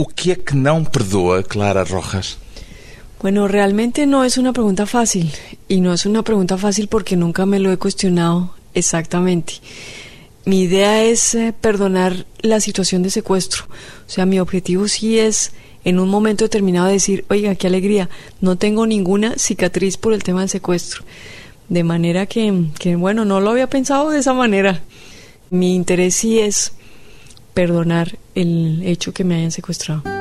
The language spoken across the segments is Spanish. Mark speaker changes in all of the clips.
Speaker 1: O que é que não perdoa Clara Rojas?
Speaker 2: Bueno, realmente no es una pregunta fácil y no es una pregunta fácil porque nunca me lo he cuestionado exactamente. Mi idea es eh, perdonar la situación de secuestro. O sea, mi objetivo sí es en un momento determinado decir, oiga, qué alegría, no tengo ninguna cicatriz por el tema del secuestro. De manera que, que bueno, no lo había pensado de esa manera. Mi interés sí es perdonar el hecho que me hayan secuestrado.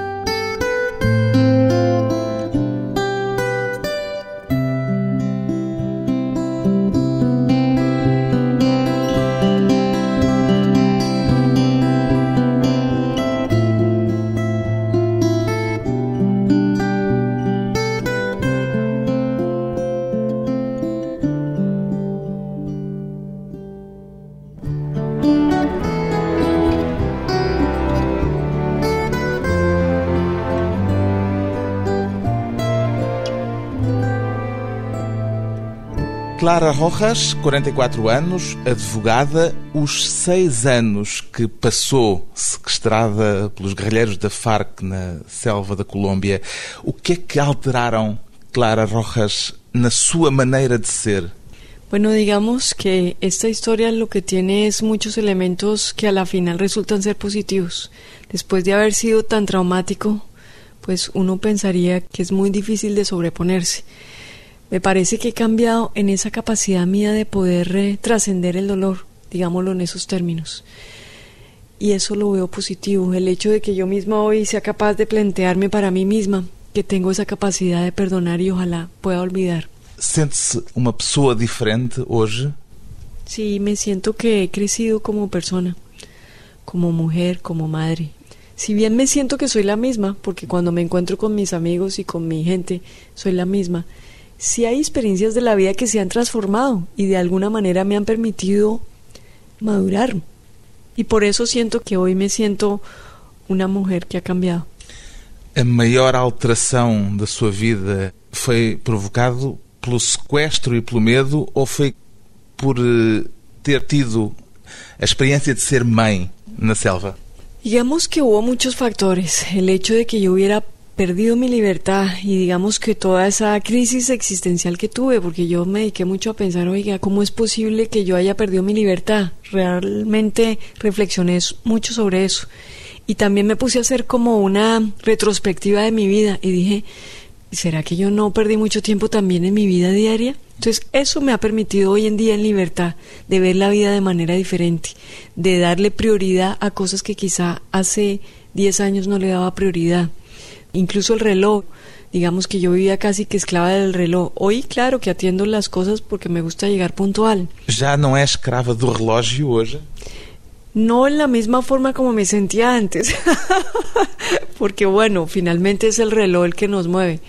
Speaker 1: Clara Rojas, 44 anos, advogada, os seis anos que passou sequestrada pelos guerrilheiros da Farc na selva da Colômbia, o que é que alteraram, Clara Rojas, na sua maneira de ser?
Speaker 2: Bueno, digamos que esta historia lo que tiene es muchos elementos que a la final resultan ser positivos. Después de haber sido tan traumático, pues uno pensaría que es muy difícil de sobreponerse. Me parece que he cambiado en esa capacidad mía de poder eh, trascender el dolor, digámoslo en esos términos. Y eso lo veo positivo, el hecho de que yo misma hoy sea capaz de plantearme para mí misma que tengo esa capacidad de perdonar y ojalá pueda olvidar.
Speaker 1: Sente-se uma pessoa diferente hoje?
Speaker 2: Sí, me siento que he crecido como persona, como mujer, como madre. Si bien me siento que soy la misma, porque cuando me encuentro con mis amigos y con mi gente, soy la misma, sí hay experiencias de la vida que se han transformado y de alguna manera me han permitido madurar. Y por eso siento que hoy me siento una mujer que ha cambiado.
Speaker 1: A maior alteração da sua vida foi provocado pelo sequestro e pelo medo ou foi por eh, ter tido a experiência de ser mãe na selva?
Speaker 2: Digamos que hubo muchos factores. El hecho de que yo hubiera perdido mi libertad y digamos que toda esa crisis existencial que tuve, porque yo me dediqué mucho a pensar, oiga, ¿cómo es posible que yo haya perdido mi libertad? Realmente reflexioné mucho sobre eso. Y también me puse a hacer como una retrospectiva de mi vida y dije, ¿será que yo no perdí mucho tiempo también en mi vida diaria? Entonces eso me ha permitido hoy en día en libertad de ver la vida de manera diferente, de darle prioridad a cosas que quizá hace 10 años no le daba prioridad incluso el reloj. Digamos que yo vivía casi que esclava del reloj. Hoy, claro que atiendo las cosas porque me gusta llegar puntual.
Speaker 1: ¿Ya no es escrava del reloj hoy?
Speaker 2: No en la misma forma como me sentía antes, porque bueno, finalmente es el reloj el que nos mueve.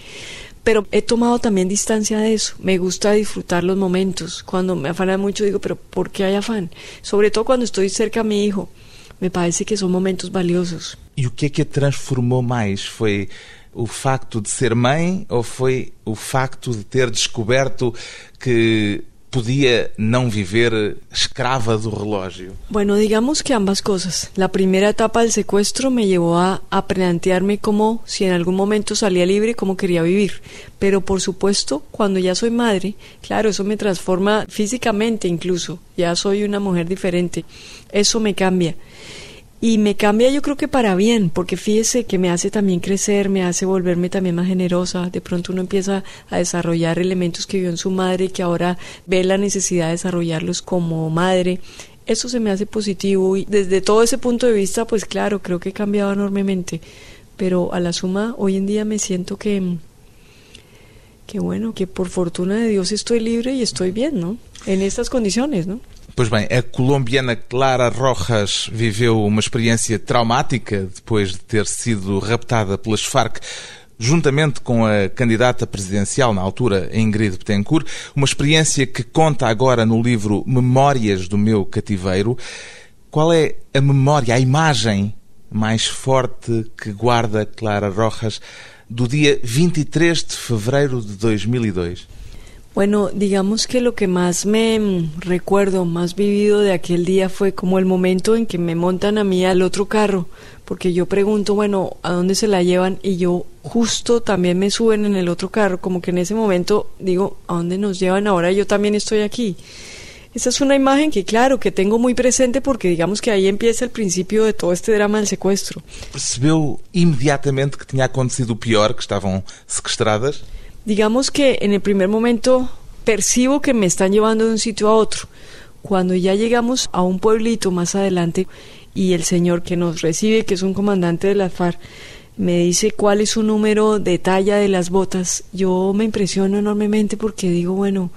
Speaker 2: Pero he tomado también distancia de eso. Me gusta disfrutar los momentos. Cuando me afana mucho digo, pero ¿por qué hay afán? Sobre todo cuando estoy cerca a mi hijo. Me parece que son momentos valiosos.
Speaker 1: E o que é que a transformou mais? Foi o facto de ser mãe ou foi o facto de ter descoberto que podía no vivir escrava del reloj?
Speaker 2: Bueno, digamos que ambas cosas. La primera etapa del secuestro me llevó a, a, plantearme como si en algún momento salía libre, cómo quería vivir. Pero por supuesto, cuando ya soy madre, claro, eso me transforma físicamente incluso. Ya soy una mujer diferente. Eso me cambia. Y me cambia yo creo que para bien, porque fíjese que me hace también crecer, me hace volverme también más generosa. De pronto uno empieza a desarrollar elementos que vio en su madre y que ahora ve la necesidad de desarrollarlos como madre. Eso se me hace positivo y desde todo ese punto de vista, pues claro, creo que he cambiado enormemente. Pero a la suma, hoy en día me siento que, que bueno, que por fortuna de Dios estoy libre y estoy bien, ¿no? En estas condiciones, ¿no?
Speaker 1: Pois bem, a colombiana Clara Rojas viveu uma experiência traumática depois de ter sido raptada pelas Farc juntamente com a candidata presidencial na altura, Ingrid Betancourt, uma experiência que conta agora no livro Memórias do meu cativeiro. Qual é a memória, a imagem mais forte que guarda Clara Rojas do dia 23 de fevereiro de 2002?
Speaker 2: Bueno, digamos que lo que más me mm, recuerdo, más vivido de aquel día fue como el momento en que me montan a mí al otro carro, porque yo pregunto, bueno, ¿a dónde se la llevan? Y yo justo también me suben en el otro carro, como que en ese momento digo, ¿a dónde nos llevan ahora? Yo también estoy aquí. Esa es una imagen que, claro, que tengo muy presente porque digamos que ahí empieza el principio de todo este drama del secuestro.
Speaker 1: Percebeu imediatamente que tinha acontecido o pior, que estavam sequestradas?
Speaker 2: Digamos que en el primer momento percibo que me están llevando de un sitio a otro. Cuando ya llegamos a un pueblito más adelante y el señor que nos recibe, que es un comandante de la FARC, me dice cuál es su número de talla de las botas, yo me impresiono enormemente porque digo, bueno,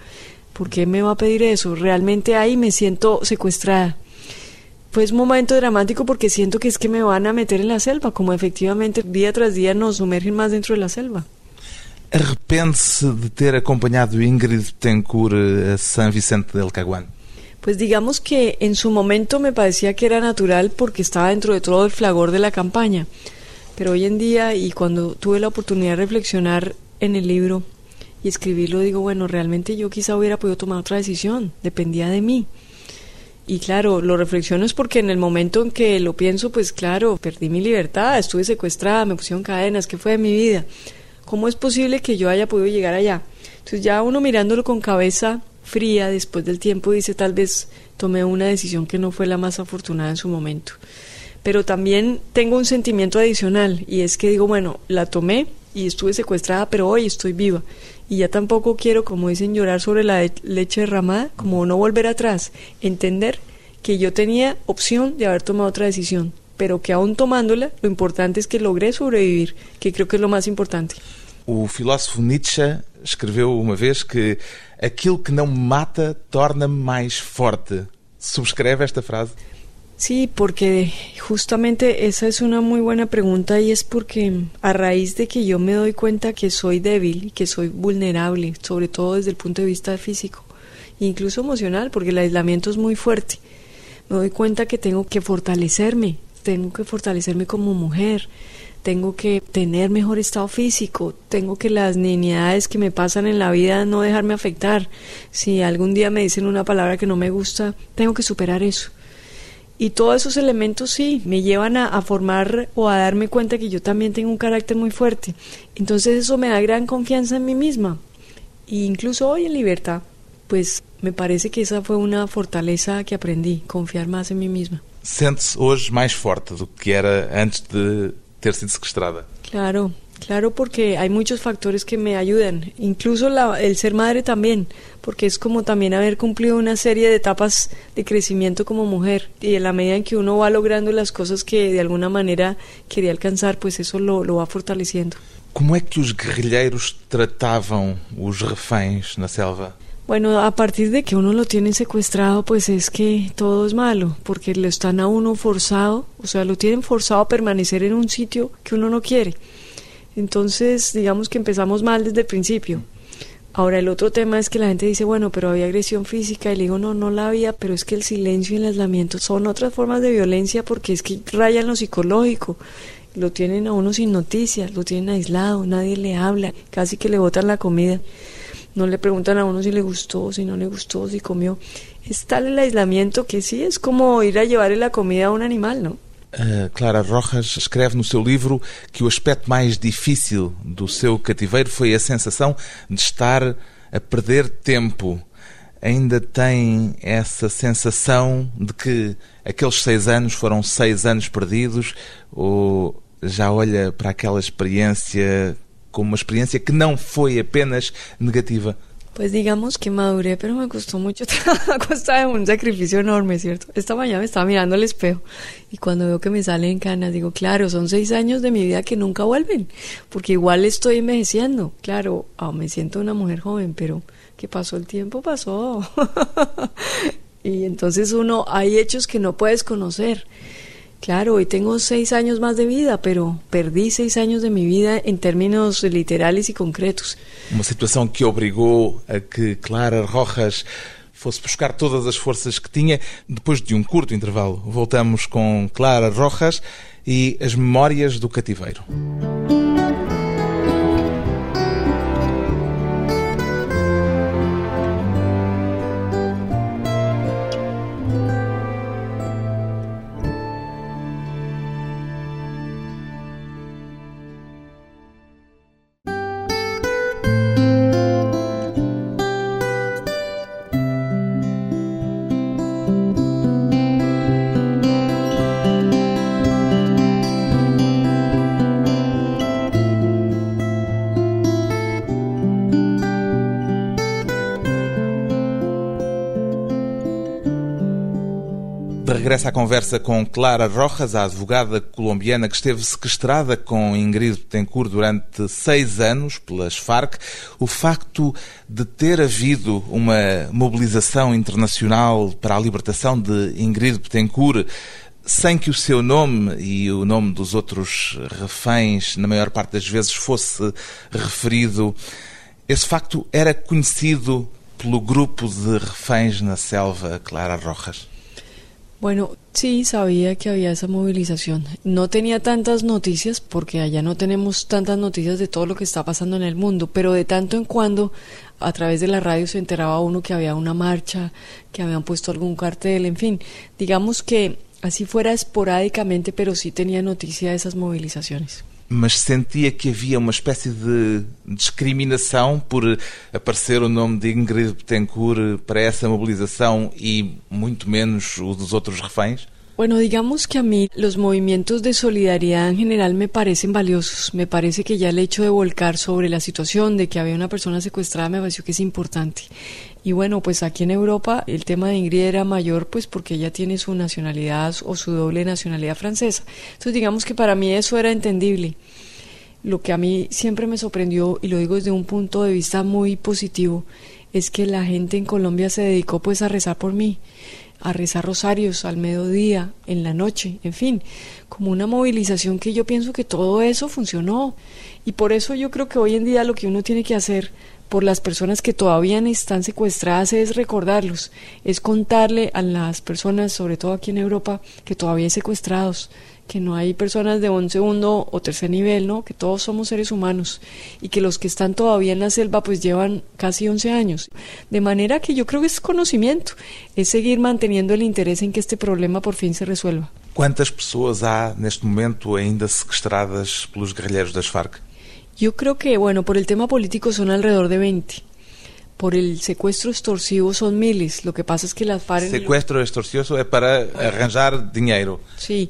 Speaker 2: ¿por qué me va a pedir eso? Realmente ahí me siento secuestrada. Fue un momento dramático porque siento que es que me van a meter en la selva, como efectivamente día tras día nos sumergen más dentro de la selva.
Speaker 1: Arrepende-se de ter acompañado Ingrid Betancourt a San Vicente del Caguán?
Speaker 2: Pues digamos que en su momento me parecía que era natural porque estaba dentro de todo el flagor de la campaña. Pero hoy en día, y cuando tuve la oportunidad de reflexionar en el libro y escribirlo, digo, bueno, realmente yo quizá hubiera podido tomar otra decisión, dependía de mí. Y claro, lo reflexiono es porque en el momento en que lo pienso, pues claro, perdí mi libertad, estuve secuestrada, me pusieron cadenas, ¿qué fue de mi vida? ¿Cómo es posible que yo haya podido llegar allá? Entonces ya uno mirándolo con cabeza fría después del tiempo dice tal vez tomé una decisión que no fue la más afortunada en su momento. Pero también tengo un sentimiento adicional y es que digo, bueno, la tomé y estuve secuestrada, pero hoy estoy viva. Y ya tampoco quiero, como dicen, llorar sobre la leche derramada, como no volver atrás, entender que yo tenía opción de haber tomado otra decisión, pero que aún tomándola, lo importante es que logré sobrevivir, que creo que es lo más importante.
Speaker 1: O filósofo Nietzsche escreveu uma vez que aquilo que não mata torna-me mais forte. ¿Subscribe esta frase?
Speaker 2: Sí, porque justamente esa es una muy buena pregunta y es porque a raíz de que yo me doy cuenta que soy débil y que soy vulnerable, sobre todo desde el punto de vista físico, incluso emocional, porque el aislamiento es muy fuerte, me doy cuenta que tengo que fortalecerme, tengo que fortalecerme como mujer, tengo que tener mejor estado físico, tengo que las niñedades que me pasan en la vida no dejarme afectar. Si algún día me dicen una palabra que no me gusta, tengo que superar eso. Y todos esos elementos sí me llevan a, formar o a darme cuenta que yo también tengo un carácter muy fuerte. Entonces eso me da gran confianza en mí misma. E incluso hoy en libertad, pues me parece que esa fue una fortaleza que aprendí, confiar más en mí misma.
Speaker 1: Sente-se hoje mais forte do que era antes de ter sido sequestrada.
Speaker 2: Claro, Claro, porque hay muchos factores que me ayudan, incluso la, el ser madre también, porque es como también haber cumplido una serie de etapas de crecimiento como mujer y en la medida en que uno va logrando las cosas que de alguna manera quería alcanzar, pues eso lo, lo va fortaleciendo.
Speaker 1: ¿Cómo es que los guerrilleiros trataban os reféns na selva?
Speaker 2: Bueno, a partir de que uno lo tiene secuestrado, pues es que todo es malo, porque lo están a uno forzado, o sea, lo tienen forzado a permanecer en un sitio que uno no quiere. Entonces, digamos que empezamos mal desde el principio. Ahora, el otro tema es que la gente dice, bueno, pero había agresión física, y le digo, no, no la había, pero es que el silencio y el aislamiento son otras formas de violencia porque es que rayan lo psicológico. Lo tienen a uno sin noticias, lo tienen aislado, nadie le habla, casi que le botan la comida. No le preguntan a uno si le gustó, si no le gustó, si comió. Es tal el aislamiento que sí es como ir a llevarle la comida a un animal, ¿no?
Speaker 1: A Clara Rojas escreve no seu livro que o aspecto mais difícil do seu cativeiro foi a sensação de estar a perder tempo. Ainda tem essa sensação de que aqueles seis anos foram seis anos perdidos ou já olha para aquela experiência como uma experiência que não foi apenas negativa?
Speaker 2: Pues digamos que maduré, pero me costó mucho trabajo, a costa de un sacrificio enorme, ¿cierto? Esta mañana me estaba mirando al espejo y cuando veo que me salen canas, digo, claro, son seis años de mi vida que nunca vuelven, porque igual estoy envejeciendo. Claro, oh, me siento una mujer joven, pero ¿qué pasó el tiempo? Pasó. y entonces uno, hay hechos que no puedes conocer. Claro, hoy tengo seis años más de vida, pero perdí seis años de mi vida en términos literales y concretos.
Speaker 1: Uma situação que obrigou a que Clara Rojas fosse buscar todas as forças que tinha. Depois de um curto intervalo, voltamos com Clara Rojas e as memórias do cativeiro. Conversa com Clara Rojas, a advogada colombiana que esteve sequestrada com Ingrid Betancourt durante seis anos pelas Farc. O facto de ter havido uma mobilização internacional para a libertação de Ingrid Betancourt sem que o seu nome e o nome dos outros reféns, na maior parte das vezes, fosse referido, esse facto era conhecido pelo grupo de reféns na selva Clara Rojas?
Speaker 2: Bueno, sí, sabía que había esa movilización. No tenía tantas noticias porque allá no tenemos tantas noticias de todo lo que está pasando en el mundo, pero de tanto en cuando a través de la radio se enteraba uno que había una marcha, que habían puesto algún cartel, en fin, digamos que así fuera esporádicamente, pero sí tenía noticia de esas movilizaciones.
Speaker 1: Mas sentia que havia uma espécie de discriminação por aparecer o nome de Ingrid Betancourt para essa mobilização e muito menos o dos outros reféns?
Speaker 2: Bueno, digamos que a mí los movimientos de solidaridad en general me parecen valiosos. Me parece que ya el hecho de volcar sobre la situación de que había una persona secuestrada me pareció que es importante. Y bueno, pues aquí en Europa el tema de Ingrid era mayor pues porque ella tiene su nacionalidad o su doble nacionalidad francesa. Entonces digamos que para mí eso era entendible. Lo que a mí siempre me sorprendió, y lo digo desde un punto de vista muy positivo, es que la gente en Colombia se dedicó pues a rezar por mí a rezar rosarios al mediodía, en la noche, en fin, como una movilización que yo pienso que todo eso funcionó. Y por eso yo creo que hoy en día lo que uno tiene que hacer por las personas que todavía están secuestradas es recordarlos, es contarle a las personas, sobre todo aquí en Europa, que todavía hay secuestrados, que no hay personas de un segundo o tercer nivel, ¿no? Que todos somos seres humanos y que los que están todavía en la selva pues llevan casi 11 años. De manera que yo creo que es conocimiento, es seguir manteniendo el interés en que este problema por fin se resuelva.
Speaker 1: ¿Cuántas personas há neste momento ainda sequestradas pelos guerrilheiros das Farc?
Speaker 2: Yo creo que, bueno, por el tema político son alrededor de 20 por el secuestro extorsivo son miles. Lo que pasa es que las FARC...
Speaker 1: Secuestro extorsivo es para arranjar dinero.
Speaker 2: Sí,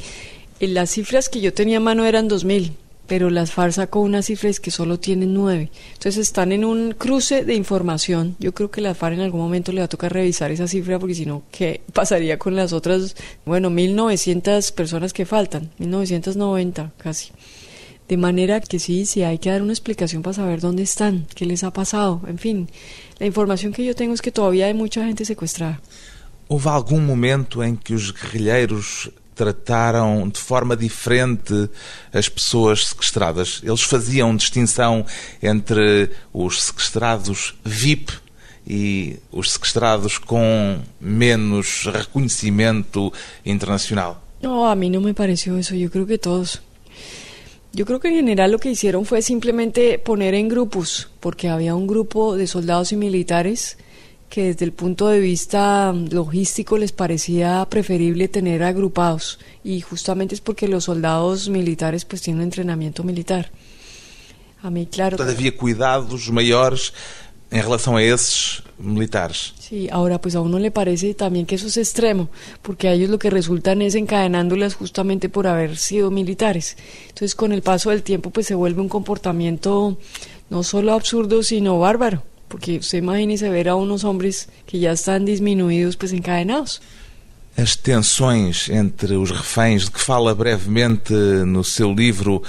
Speaker 2: las cifras que yo tenía a mano eran 2.000, pero las FARC sacó unas cifras que solo tienen 9. Entonces están en un cruce de información. Yo creo que la FARC en algún momento le va a tocar revisar esa cifra porque si no, ¿qué pasaría con las otras, bueno, 1.900 personas que faltan? 1.990 casi. De manera que sí, sí hay que dar una explicación para saber dónde están, qué les ha pasado, en fin. La información que yo tengo es que todavía hay mucha gente secuestrada.
Speaker 1: ¿Hubo algún momento en que los guerrilleiros trataram de forma diferente as pessoas sequestradas. Eles faziam distinção entre os sequestrados VIP e os sequestrados com menos reconhecimento internacional.
Speaker 2: No, a mí no me pareció eso. Yo creo que todos. Yo creo que en general lo que hicieron fue simplemente poner en grupos, porque había un grupo de soldados y militares que desde el punto de vista logístico les parecía preferible tener agrupados y justamente es porque los soldados militares pues tienen entrenamiento militar. A mí, claro.
Speaker 1: Todavía cuidados mayores en relación a esos militares.
Speaker 2: Sí, ahora pues a uno le parece también que eso es extremo, porque a ellos lo que resultan es encadenándolas justamente por haber sido militares. Entonces con el paso del tiempo pues se vuelve un comportamiento no solo absurdo, sino bárbaro porque usted imagínese ver a unos hombres que ya están disminuidos, pues encadenados.
Speaker 1: As tensões entre os reféns, de que fala brevemente no seu livro,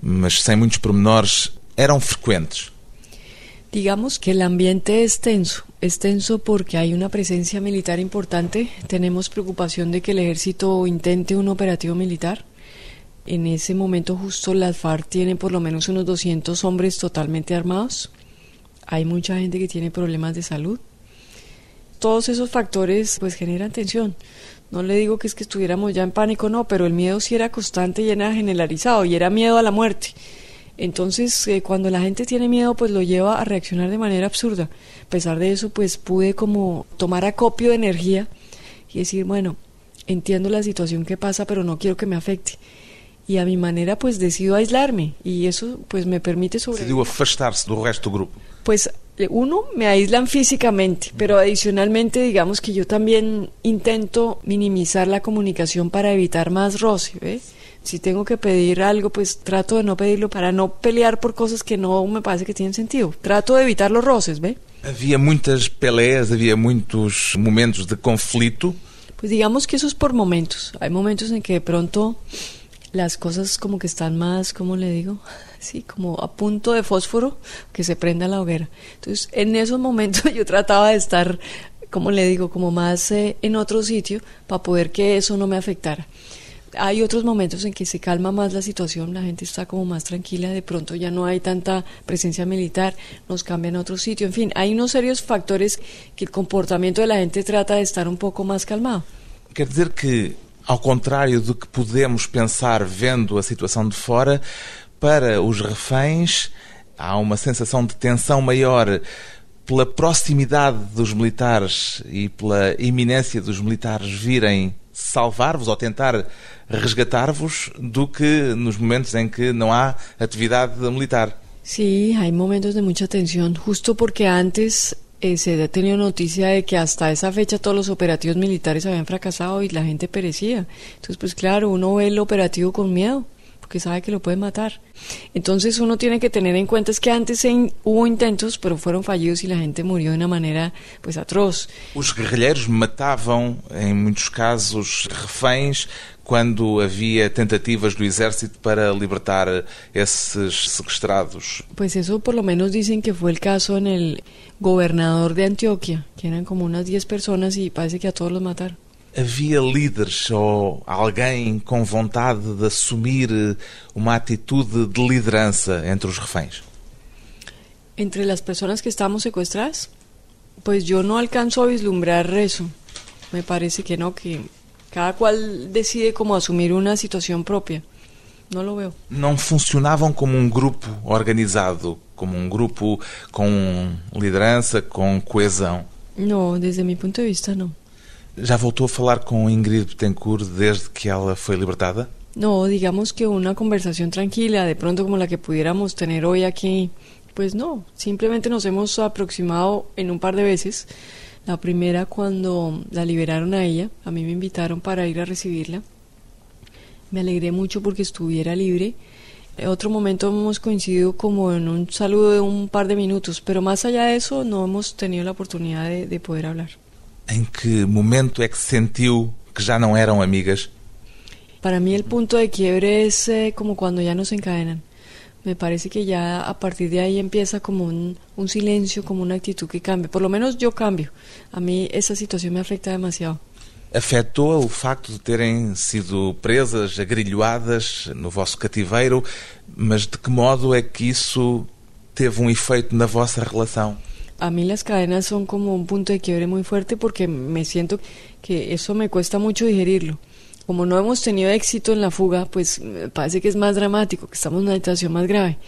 Speaker 1: mas sem muitos pormenores, eram frecuentes?
Speaker 2: Digamos que el ambiente es tenso. Es tenso porque hay una presencia militar importante. Tenemos preocupación de que el ejército intente un operativo militar. En ese momento justo las FARC tienen por lo menos unos 200 hombres totalmente armados hay mucha gente que tiene problemas de salud. Todos esos factores pues generan tensión. No le digo que es que estuviéramos ya en pánico, no, pero el miedo sí era constante y era generalizado y era miedo a la muerte. Entonces, eh, cuando la gente tiene miedo, pues lo lleva a reaccionar de manera absurda. A pesar de eso, pues pude como tomar acopio de energía y decir, bueno, entiendo la situación que pasa, pero no quiero que me afecte. Y a mi manera, pues decido aislarme y eso pues me permite
Speaker 1: sobrevivir. Decidió afastarse del resto del grupo
Speaker 2: pues eh, uno, me aíslan físicamente, pero adicionalmente digamos que yo también intento minimizar la comunicación para evitar más roce, Si tengo que pedir algo, pues trato de no pedirlo para no pelear por cosas que no me parece que tienen sentido. Trato de evitar los roces, ¿ve?
Speaker 1: Había muitas peleas, havia muitos momentos de conflito.
Speaker 2: Pues digamos que eso es por momentos. Hay momentos en que de pronto las cosas como que están más, ¿cómo le digo? Sí, como a punto de fósforo que se prenda la hoguera. Entonces, en esos momentos yo trataba de estar, como le digo, como más eh, en otro sitio para poder que eso no me afectara. Hay otros momentos en que se calma más la situación, la gente está como más tranquila, de pronto ya no hay tanta presencia militar, nos cambian a otro sitio, en fin, hay unos serios factores que el comportamiento de la gente trata de estar un poco más calmado.
Speaker 1: Quer dizer que ao contrário do que podemos pensar vendo a situação de fora, para os reféns há uma sensação de tensão maior pela proximidade dos militares e pela iminência dos militares virem salvar-vos ou tentar resgatar-vos do que nos momentos em que não há atividade militar.
Speaker 2: Sí, hay momentos de mucha tensión, justo porque antes eh, se ha tenido noticia de que hasta esa fecha todos los operativos militares habían fracasado y la gente perecía. Entonces, pues claro, uno ve el operativo con miedo porque sabe que lo puede matar. Entonces uno tiene que tener en cuenta es que antes hubo intentos, pero fueron fallidos y la gente murió de una manera pues atroz.
Speaker 1: Os guerrilheiros matavam em muitos casos reféns quando havia tentativas do exército para libertar esses sequestrados.
Speaker 2: Pues eso por lo menos dicen que fue el caso en el gobernador de Antioquia, que eran como unas 10 personas y parece que a todos los mataron.
Speaker 1: Havia líderes ou alguém com vontade de assumir uma atitude de liderança entre os reféns?
Speaker 2: Entre las personas que estamos secuestradas, pues yo no alcanzo a vislumbrar eso. Me parece que no, que cada cual decide como asumir una situación propia. No lo veo.
Speaker 1: Não funcionavam como um grupo organizado, como um grupo com liderança, com coesão?
Speaker 2: No, desde mi punto de vista no.
Speaker 1: Já voltou a falar com Ingrid Betancourt desde que ela foi libertada?
Speaker 2: No, digamos que una conversación tranquila, de pronto como la que pudiéramos tener hoy aquí, pues no, simplemente nos hemos aproximado en un par de veces. La primera cuando la liberaron a ella, a mí me invitaron para ir a recibirla. Me alegré mucho porque estuviera libre. En otro momento hemos coincidido como en un saludo de un par de minutos, pero más allá de eso no hemos tenido la oportunidad de, de poder hablar.
Speaker 1: Em que momento é que sentiu que já não eram amigas?
Speaker 2: Para mí el punto de quiebre es eh, como cuando ya nos encadenan. Me parece que ya a partir de ahí empieza como un, un silencio, como una actitud que cambia. Por lo menos yo cambio. A mí esa situación me afecta demasiado.
Speaker 1: Afetou o facto de terem sido presas, agrilhoadas no vosso cativeiro, mas de que modo é que isso teve um efeito na vossa relação?
Speaker 2: a mí las cadenas son como un punto de quiebre muy fuerte porque me siento que eso me cuesta mucho digerirlo. Como no hemos tenido éxito en la fuga, pues me parece que es más dramático, que estamos en una situación más grave.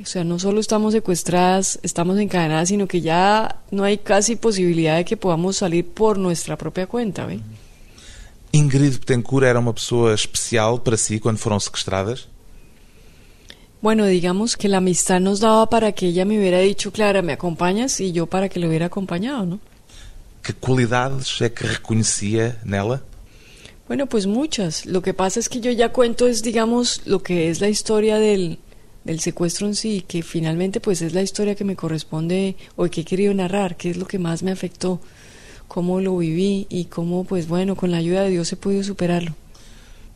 Speaker 2: O sea, no solo estamos secuestradas, estamos encadenadas, sino que ya no hay casi posibilidad de que podamos salir por nuestra propia cuenta. ¿ve?
Speaker 1: Ingrid Betancourt era uma pessoa especial para si quando foram sequestradas?
Speaker 2: Bueno, digamos que la amistad nos daba para que ella me hubiera dicho, Clara, ¿me acompañas? Y yo para que le hubiera acompañado, ¿no?
Speaker 1: Que cualidades é que reconhecia nela?
Speaker 2: Bueno, pues muchas. Lo que pasa es que yo ya cuento es, digamos, lo que es la historia del, del secuestro en sí, que finalmente pues es la historia que me corresponde o que he querido narrar, que es lo que más me afectó, cómo lo viví y cómo, pues bueno, con la ayuda de Dios he podido superarlo.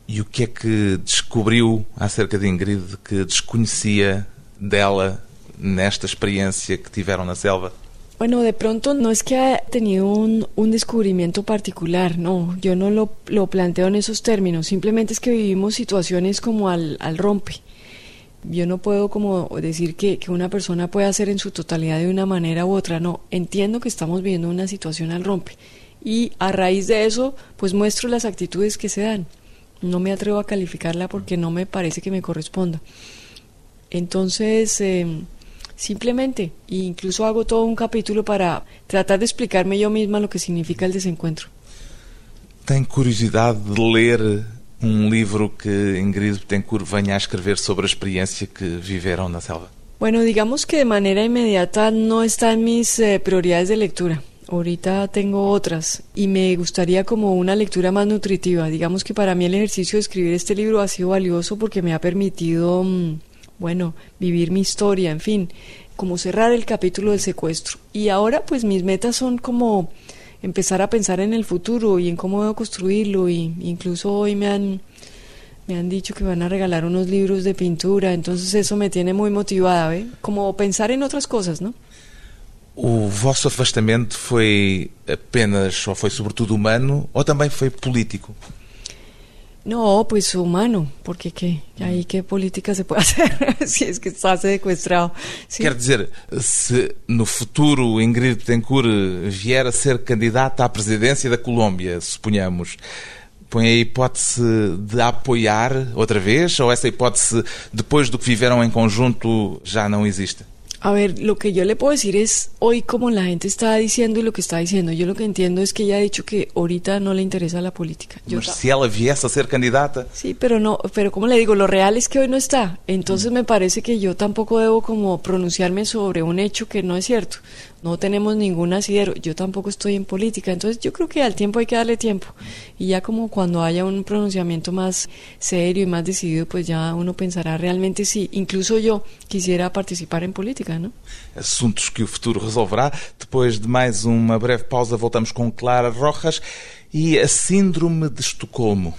Speaker 1: E o que é que descobriu acerca de Ingrid que desconhecia dela nesta experiência que tiveram na selva?
Speaker 2: Bueno, de pronto no es que haya tenido un, un descubrimiento particular, no, yo no lo, lo, planteo en esos términos, simplemente es que vivimos situaciones como al, al rompe. Yo no puedo como decir que, que, una persona puede hacer en su totalidad de una manera u otra, no, entiendo que estamos viviendo una situación al rompe y a raíz de eso pues muestro las actitudes que se dan. No me atrevo a calificarla porque no me parece que me corresponda. Entonces, eh, simplemente, incluso hago todo un capítulo para tratar de explicarme yo misma lo que significa el desencuentro.
Speaker 1: ¿Tem curiosidade de ler um livro que Ingrid Betancourt venha a escrever sobre a experiência que viveram na selva?
Speaker 2: Bueno, digamos que de manera inmediata no está en mis eh, prioridades de lectura. Ahorita tengo otras y me gustaría como una lectura más nutritiva. Digamos que para mí el ejercicio de escribir este libro ha sido valioso porque me ha permitido, mm, bueno, vivir mi historia, en fin, como cerrar el capítulo del secuestro. Y ahora pues mis metas son como empezar a pensar en el futuro y en cómo debo construirlo. Y incluso hoy me han, me han dicho que van a regalar unos libros de pintura, entonces eso me tiene muy motivada, ¿eh? como pensar en otras cosas, ¿no?
Speaker 1: O vosso afastamento foi apenas ou foi sobretudo humano ou também foi político?
Speaker 2: No, pues humano, porque ¿qué? ¿Ahí qué política se puede hacer si es que está secuestrado?
Speaker 1: Sí. Quer dizer, se no futuro Ingrid Betancourt vier a ser candidata à presidência da Colômbia, suponhamos, põe a hipótese de apoiar outra vez ou essa hipótese, depois do que viveram em conjunto, já não existe?
Speaker 2: A ver, lo que yo le puedo decir es, hoy como la gente está diciendo y lo que está diciendo, yo lo que entiendo es que ella ha dicho que ahorita no le interesa la política.
Speaker 1: Yo si ella viese a ser candidata...
Speaker 2: Sí, pero no, pero como le digo, lo real es que hoy no está. Entonces mm. me parece que yo tampoco debo como pronunciarme sobre un hecho que no es cierto no tenemos ningún asidero, yo tampoco estoy en política, entonces yo creo que al tiempo hay que darle tiempo y ya como cuando haya un pronunciamiento más serio y más decidido, pues ya uno pensará realmente si incluso yo quisiera participar en política, ¿no?
Speaker 1: Asuntos que o futuro resolverá. Depois de mais uma breve pausa, voltamos com Clara Rojas e a Síndrome de Estocolmo.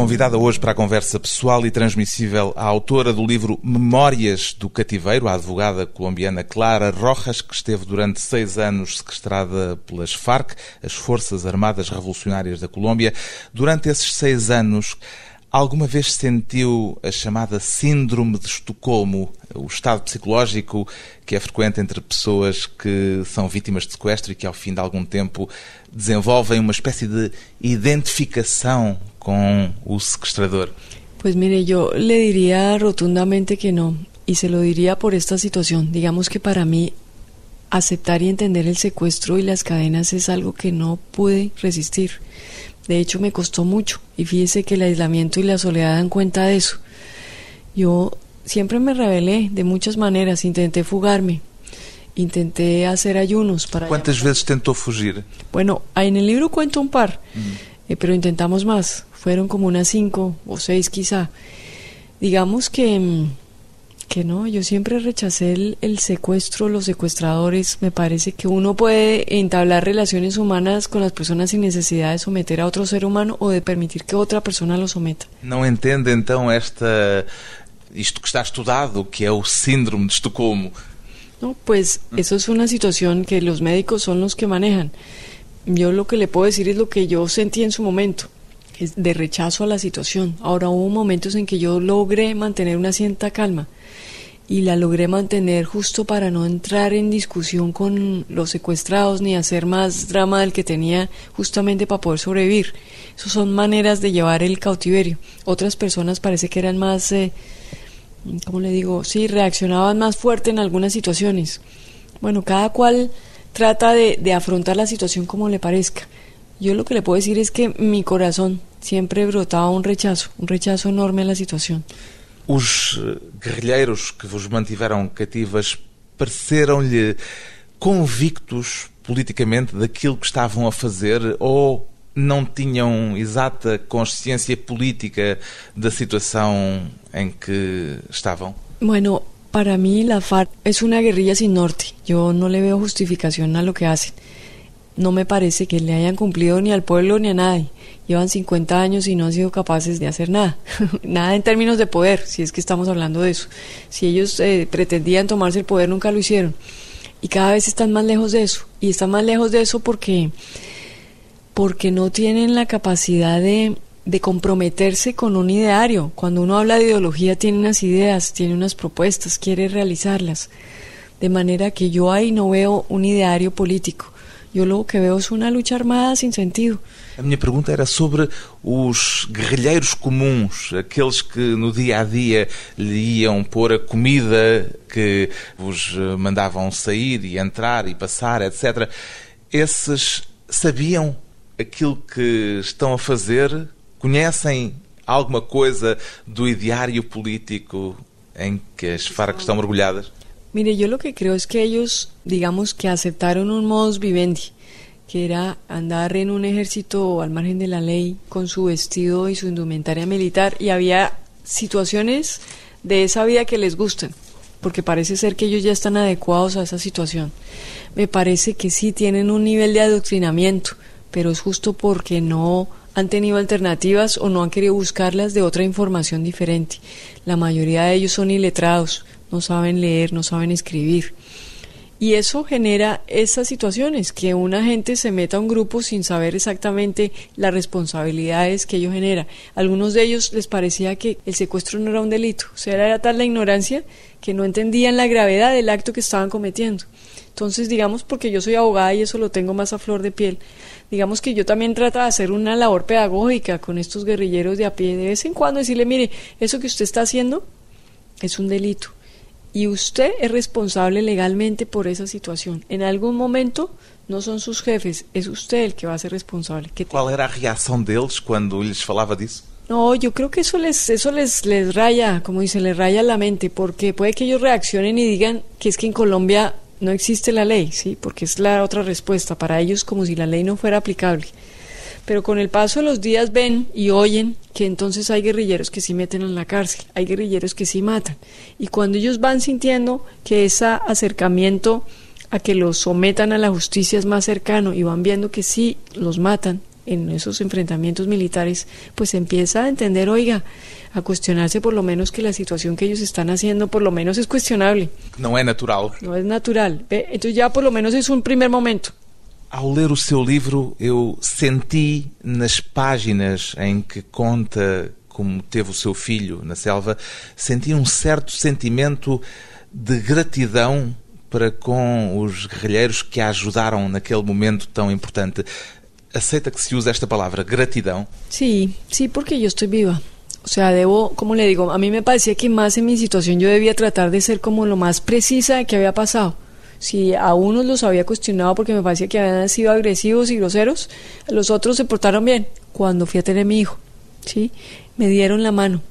Speaker 1: Convidada hoje para a conversa pessoal e transmissível a autora do livro Memórias do Cativeiro, a advogada colombiana Clara Rojas, que esteve durante seis anos sequestrada pelas FARC, as Forças Armadas Revolucionárias da Colômbia. Durante esses seis anos, Alguma vez sentiu a chamada Síndrome de Estocolmo, o estado psicológico que é frequente entre pessoas que são vítimas de sequestro e que, ao fim de algum tempo, desenvolvem uma espécie de identificação con el secuestrador?
Speaker 2: Pues mire, yo le diría rotundamente que no, y se lo diría por esta situación. Digamos que para mí aceptar y entender el secuestro y las cadenas es algo que no pude resistir. De hecho, me costó mucho, y fíjese que el aislamiento y la soledad dan cuenta de eso. Yo siempre me rebelé de muchas maneras, intenté fugarme, intenté hacer ayunos para...
Speaker 1: ¿Cuántas veces intentó fugir?
Speaker 2: Bueno, en el libro cuento un par, mm. eh, pero intentamos más fueron como unas cinco o seis quizá. Digamos que, mm, que no, yo siempre rechacé el, el, secuestro, los secuestradores. Me parece que uno puede entablar relaciones humanas con las personas sin necesidad de someter a otro ser humano o de permitir que otra persona lo someta.
Speaker 1: ¿No entiende então esta isto que está estudado, que es el síndrome de Estocolmo?
Speaker 2: No, pues eso es una situación que los médicos son los que manejan. Yo lo que le puedo decir es lo que yo sentí en su momento de rechazo a la situación. Ahora hubo momentos en que yo logré mantener una cierta calma y la logré mantener justo para no entrar en discusión con los secuestrados ni hacer más drama del que tenía justamente para poder sobrevivir. Esas son maneras de llevar el cautiverio. Otras personas parece que eran más, eh, ¿cómo le digo? Sí, reaccionaban más fuerte en algunas situaciones. Bueno, cada cual trata de, afrontar la situación como le parezca. Yo lo que le puedo decir es que mi corazón siempre brotaba un rechazo, un rechazo enorme a la situación.
Speaker 1: Os eh, guerrilheiros que vos mantiveram cativas pareceram-lhe convictos politicamente daquilo que estavam a fazer ou não tinham exata consciência política da situação em que estavam?
Speaker 2: Bueno, para mí la FARC es una guerrilla sin norte. Yo no le veo justificación a lo que hacen. no me parece que le hayan cumplido ni al pueblo ni a nadie. Llevan 50 años y no han sido capaces de hacer nada. nada en términos de poder, si es que estamos hablando de eso. Si ellos eh, pretendían tomarse el poder, nunca lo hicieron. Y cada vez están más lejos de eso. Y están más lejos de eso porque, porque no tienen la capacidad de, comprometerse con un ideario. Cuando uno habla de ideología, tiene unas ideas, tiene unas propuestas, quiere realizarlas. De manera que yo ahí no veo un ideario político Yo lo que veo es una lucha armada sin sentido.
Speaker 1: A minha pergunta era sobre os guerrilheiros comuns, aqueles que no dia a dia lhe iam pôr a comida, que vos eh, mandavam sair e entrar e passar, etc. Esses sabiam aquilo que estão a fazer? Conhecem alguma coisa do ideário político en que as FARC están mergulhadas?
Speaker 2: Mire, yo lo que creo es que ellos, digamos que aceptaron un modus vivendi, que era andar en un ejército al margen de la ley con su vestido y su indumentaria militar y había situaciones de esa vida que les gustan, porque parece ser que ellos ya están adecuados a esa situación. Me parece que sí tienen un nivel de adoctrinamiento, pero es justo porque no han tenido alternativas o no han querido buscarlas de otra información diferente. La mayoría de ellos son iletrados, no saben leer, no saben escribir. Y eso genera esas situaciones, que una gente se meta a un grupo sin saber exactamente las responsabilidades que ello genera. Algunos de ellos les parecía que el secuestro no era un delito, o sea, era tal la ignorancia que no entendían la gravedad del acto que estaban cometiendo. Entonces, digamos, porque yo soy abogada y eso lo tengo más a flor de piel, digamos que yo también trato de hacer una labor pedagógica con estos guerrilleros de a pie, de vez en cuando decirle, mire, eso que usted está haciendo es un delito y usted es responsable legalmente por esa situación. En algún momento no son sus jefes, es usted el que va a ser responsable.
Speaker 1: ¿Cuál era la reacción de ellos cuando les falaba eso?
Speaker 2: No, yo creo que eso les, eso les, les raya, como dice, les raya la mente, porque puede que ellos reaccionen y digan que es que en Colombia no existe la ley, sí, porque es la otra respuesta para ellos como si la ley no fuera aplicable. Pero con el paso de los días ven y oyen que entonces hay guerrilleros que sí meten en la cárcel, hay guerrilleros que sí matan. Y cuando ellos van sintiendo que ese acercamiento a que los sometan a la justicia es más cercano y van viendo que sí los matan en esos enfrentamientos militares, pues empieza a entender, oiga, a cuestionarse por lo menos que la situación que ellos están haciendo por lo menos es cuestionable.
Speaker 1: No es natural.
Speaker 2: No es natural. Entonces ya por lo menos es un primer momento.
Speaker 1: Ao ler o seu livro, eu senti nas páginas em que conta como teve o seu filho na selva, senti um certo sentimento de gratidão para com os guerrilheiros que a ajudaram naquele momento tão importante. Aceita que se use esta palavra, gratidão?
Speaker 2: Sí, sí, porque yo estoy viva. O sea, debo, como le digo, a mí me parecía que más en mi situación yo debía tratar de ser como lo más precisa de qué había pasado. Si a unos los había cuestionado porque me parecía que habían sido agresivos y groseros, los otros se portaron bien. Cuando fui a tener mi hijo, ¿sí? Me dieron la mano.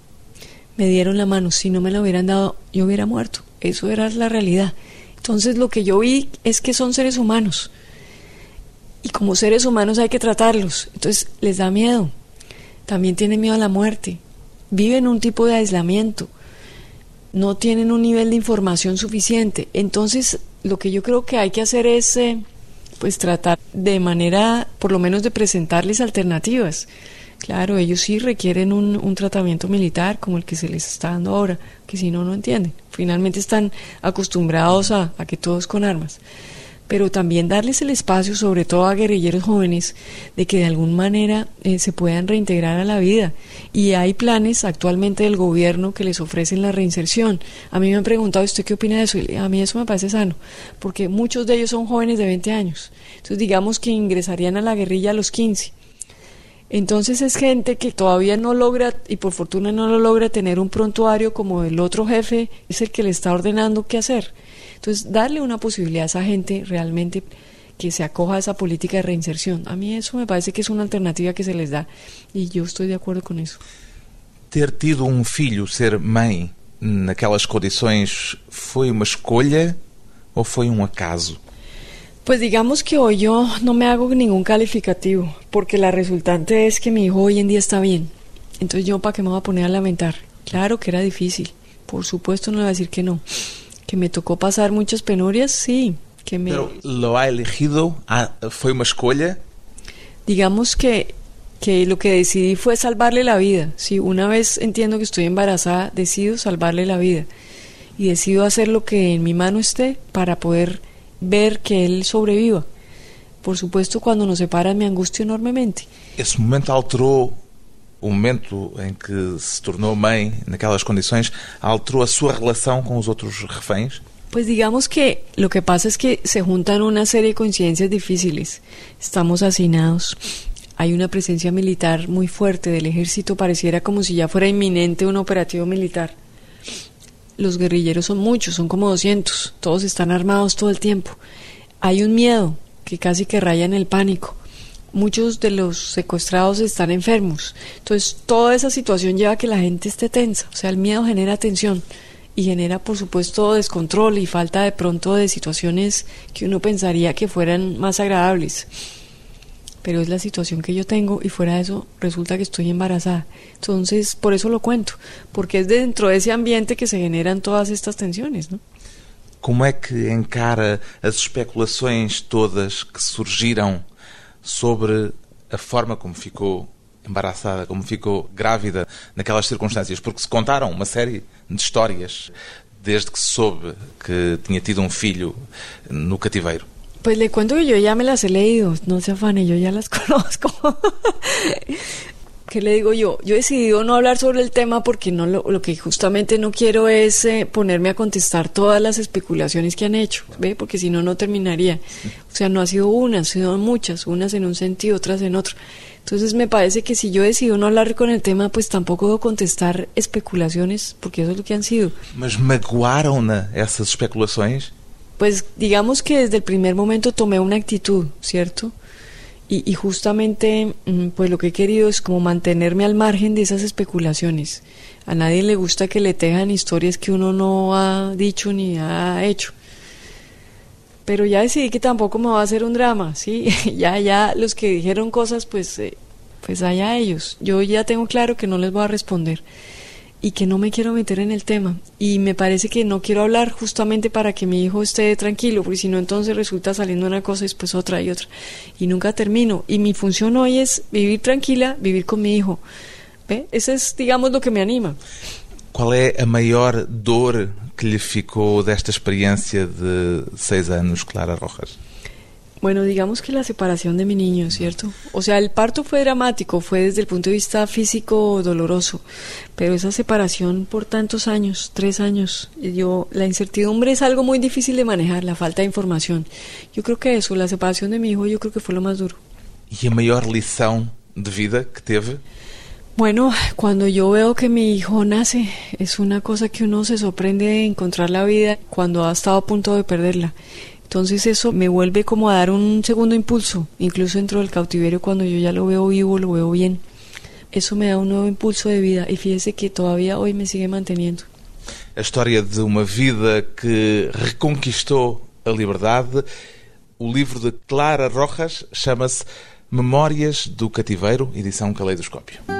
Speaker 2: Me dieron la mano. Si no me la hubieran dado, yo hubiera muerto. Eso era la realidad. Entonces lo que yo vi es que son seres humanos. Y como seres humanos hay que tratarlos. Entonces les da miedo. También tienen miedo a la muerte viven un tipo de aislamiento, no tienen un nivel de información suficiente. Entonces, lo que yo creo que hay que hacer es, eh, pues, tratar de manera, por lo menos, de presentarles alternativas. Claro, ellos sí requieren un, un, tratamiento militar como el que se les está dando ahora, que si no, no entienden. Finalmente están acostumbrados a, a que todos con armas pero también darles el espacio, sobre todo a guerrilleros jóvenes, de que de alguna manera eh, se puedan reintegrar a la vida. Y hay planes actualmente del gobierno que les ofrecen la reinserción. A mí me han preguntado, ¿usted qué opina de eso? a mí eso me parece sano, porque muchos de ellos son jóvenes de 20 años. Entonces digamos que ingresarían a la guerrilla a los 15. Entonces es gente que todavía no logra, y por fortuna no lo logra, tener un prontuario como el otro jefe es el que le está ordenando qué hacer. Entonces, darle una posibilidad a esa gente realmente que se acoja a esa política de reinserción. A mí eso me parece que es una alternativa que se les da y yo estoy de acuerdo con eso.
Speaker 1: Ter tido um filho, ser mãe, naquelas condições, foi uma escolha ou foi um acaso?
Speaker 2: Pues digamos que hoy yo no me hago ningún calificativo, porque la resultante es que mi hijo hoy en día está bien. Entonces yo para qué me voy a poner a lamentar. Claro que era difícil, por supuesto no le voy a decir que no. Que me tocó pasar muchas penurias, sí. Que me...
Speaker 1: Pero lo ha elegido, ah, fue una escolha.
Speaker 2: Digamos que, que lo que decidí fue salvarle la vida. Si una vez entiendo que estoy embarazada, decido salvarle la vida. Y decido hacer lo que en mi mano esté para poder ver que él sobreviva. Por supuesto, cuando nos separan me angustio enormemente.
Speaker 1: Ese momento alteró o momento em que se tornou mãe naquelas condições alterou a sua relação com os outros reféns?
Speaker 2: Pues digamos que lo que pasa es que se juntan una serie de coincidencias difíciles. Estamos hacinados. Hay una presencia militar muy fuerte del ejército, pareciera como si ya fuera inminente un operativo militar. Los guerrilleros son muchos, son como 200, todos están armados todo el tiempo. Hay un miedo que casi que raya en el pánico. Muchos de los secuestrados están enfermos. Entonces, toda esa situación lleva a que la gente esté tensa. O sea, el miedo genera tensión y genera por supuesto descontrol y falta de pronto de situaciones que uno pensaría que fueran más agradables. Pero es la situación que yo tengo y fuera de eso resulta que estoy embarazada. Entonces, por eso lo cuento, porque es dentro de ese ambiente que se generan todas estas tensiones, ¿no?
Speaker 1: Como é que encara as especulações todas que surgiram sobre a forma como ficou embaraçada, como ficou grávida naquelas circunstâncias, porque se contaram uma série de histórias desde que se soube que tinha tido um filho no cativeiro.
Speaker 2: Pues le cuento que yo ya me las he leído, no se afane, yo ya las conozco. ¿Qué le digo yo? Yo he decidido no hablar sobre el tema porque no lo, lo que justamente no quiero es eh, ponerme a contestar todas las especulaciones que han hecho, ¿ve? Porque si no, no terminaría. O sea, no ha sido una, han sido muchas, unas en un sentido, otras en otro. Entonces me parece que si yo decido no hablar con el tema, pues tampoco debo contestar especulaciones, porque eso es lo que han sido.
Speaker 1: Mas magoaram-na essas especulações?
Speaker 2: Pues digamos que desde el primer momento tomé una actitud, ¿cierto? Y, y, justamente, pues lo que he querido es como mantenerme al margen de esas especulaciones. A nadie le gusta que le tejan historias que uno no ha dicho ni ha hecho. Pero ya decidí que tampoco me va a hacer un drama, ¿sí? ya, ya, los que dijeron cosas, pues, eh, pues allá ellos. Yo ya tengo claro que no les voy a responder y que no me quiero meter en el tema. Y me parece que no quiero hablar justamente para que mi hijo esté tranquilo, porque si no entonces resulta saliendo una cosa y después otra y otra. Y nunca termino. Y mi función hoy es vivir tranquila, vivir con mi hijo. ¿Ve? Ese es, digamos, lo que me anima.
Speaker 1: Qual é a maior dor que lhe ficou desta experiência de seis anos, Clara Rojas?
Speaker 2: Bueno, digamos que la separación de mi niño, ¿cierto? O sea, el parto fue dramático, fue desde el punto de vista físico doloroso, pero esa separación por tantos años, tres años, yo, la incertidumbre es algo muy difícil de manejar, la falta de información. Yo creo que eso, la separación de mi hijo, yo creo que fue lo más duro.
Speaker 1: E a maior lição de vida que teve?
Speaker 2: Bueno, cuando yo veo que mi hijo nace, es una cosa que uno se sorprende de encontrar la vida cuando ha estado a punto de perderla. Entonces eso me vuelve como a dar un segundo impulso, incluso dentro del cautiverio cuando yo ya lo veo vivo, lo veo bien. Eso me da un nuevo impulso de vida y fíjese que todavía hoy me sigue manteniendo.
Speaker 1: A história de uma vida que reconquistou a liberdade. O livro de Clara Rojas chama-se Memórias do Cativeiro, edição Caleidoscópio.